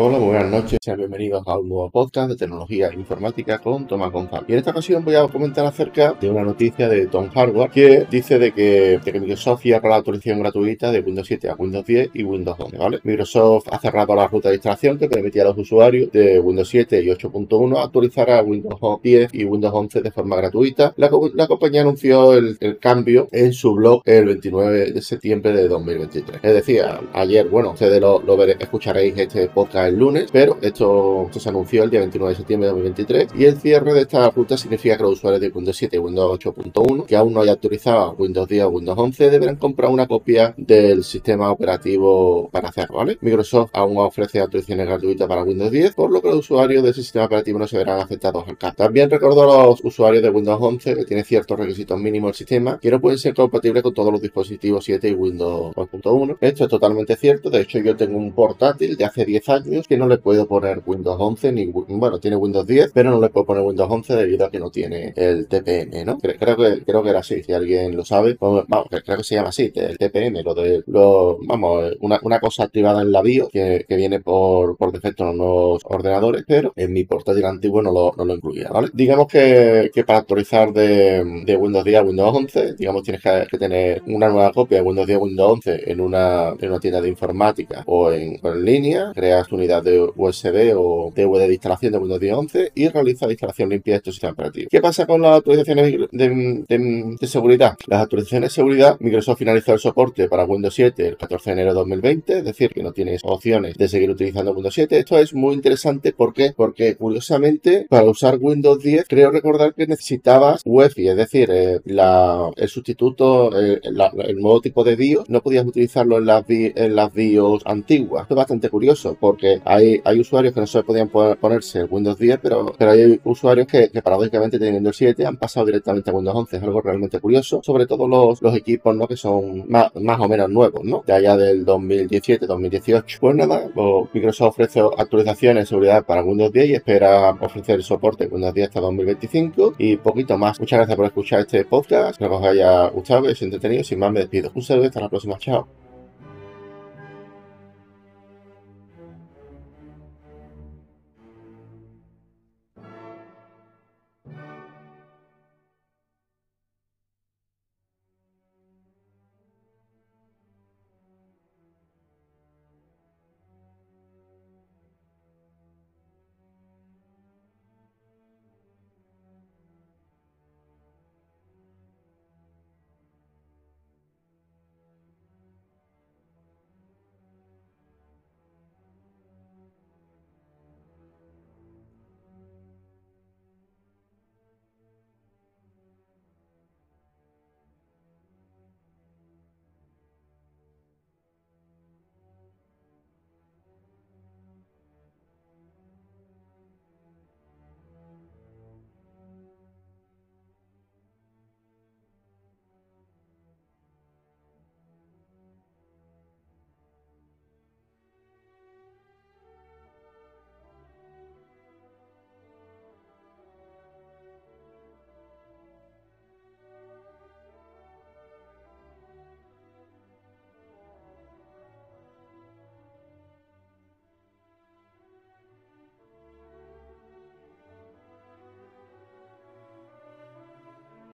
Hola, buenas noches. Sean bienvenidos a un nuevo podcast de tecnología e informática con Tomás González. Y en esta ocasión voy a comentar acerca de una noticia de Tom Hardware que dice de que, de que Microsoft cierra la actualización gratuita de Windows 7 a Windows 10 y Windows 11, ¿vale? Microsoft ha cerrado la ruta de instalación que permitía a los usuarios de Windows 7 y 8.1 actualizar a Windows 10 y Windows 11 de forma gratuita. La, la compañía anunció el, cambio en su blog el 29 de septiembre de 2023. Es decir, ayer, bueno, ustedes lo, lo escucharéis este podcast el lunes, pero esto, se anunció el día 29 de septiembre de 2023 y el cierre de esta ruta significa que los usuarios de Windows 7 y Windows 8.1 que aún no hayan actualizado Windows 10 o Windows 11 deberán comprar una copia del sistema operativo para hacerlo, ¿vale? Microsoft aún ofrece actualizaciones gratuitas para Windows 10, por lo que los usuarios de ese sistema operativo no se verán afectados al cambio. También recordó a los usuarios de Windows 11 que tiene ciertos requisitos mínimos el sistema que no pueden ser compatibles con todos los dispositivos 7 y Windows 2.1. Esto es totalmente cierto, de hecho yo tengo un portátil de hace 10 años que no le puedo poner Windows 11 ni bueno, tiene Windows 10, pero no le puedo poner Windows 11 debido a que no tiene el TPM, ¿no? Creo, que creo que era así, si alguien lo sabe, vamos, creo que se llama así, el TPM, lo de lo, vamos, una, una cosa activada en la BIOS que, que viene por, por defecto en los ordenadores, pero en mi portátil antiguo no lo, no lo incluía, ¿vale? Digamos que, que para actualizar de, de, Windows 10 a Windows 11, digamos tienes que, tener una nueva copia de Windows 10 a Windows 11 en una, en una tienda de informática o en, en línea, creas tu unidad de USB o DVD de instalación de Windows 10 11 y realiza la instalación limpia de tu sistema operativo. ¿Qué pasa con las actualizaciones de, seguridad? Las actualizaciones de seguridad, Microsoft finalizó el soporte para Windows 7 el 14 de enero de 2020, es decir, que no tienes opciones de seguir utilizando Windows 7. Esto es muy interesante ¿por qué? porque curiosamente para usar Windows 10 creo recordar que necesitabas UEFI, es decir, eh, el sustituto, eh, el nuevo tipo de BIOS, no podías utilizarlo en las, en las BIOS antiguas. Esto es bastante curioso hay, usuarios que no se podían ponerse Windows 10, pero, pero hay usuarios que, paradójicamente teniendo el 7 han pasado directamente a Windows 11. Es algo realmente curioso, sobre todo los, equipos ¿no? que son más, más o menos nuevos, ¿no? De allá del 2017, 2018. Pues nada, Microsoft ofrece actualizaciones de seguridad para Windows 10 y espera ofrecer soporte Windows 10 hasta 2025 y poquito más. Muchas gracias por escuchar este podcast. Espero que os haya gustado, que os haya entretenido. Sin más, me despido. Un saludo y hasta la próxima. Chao.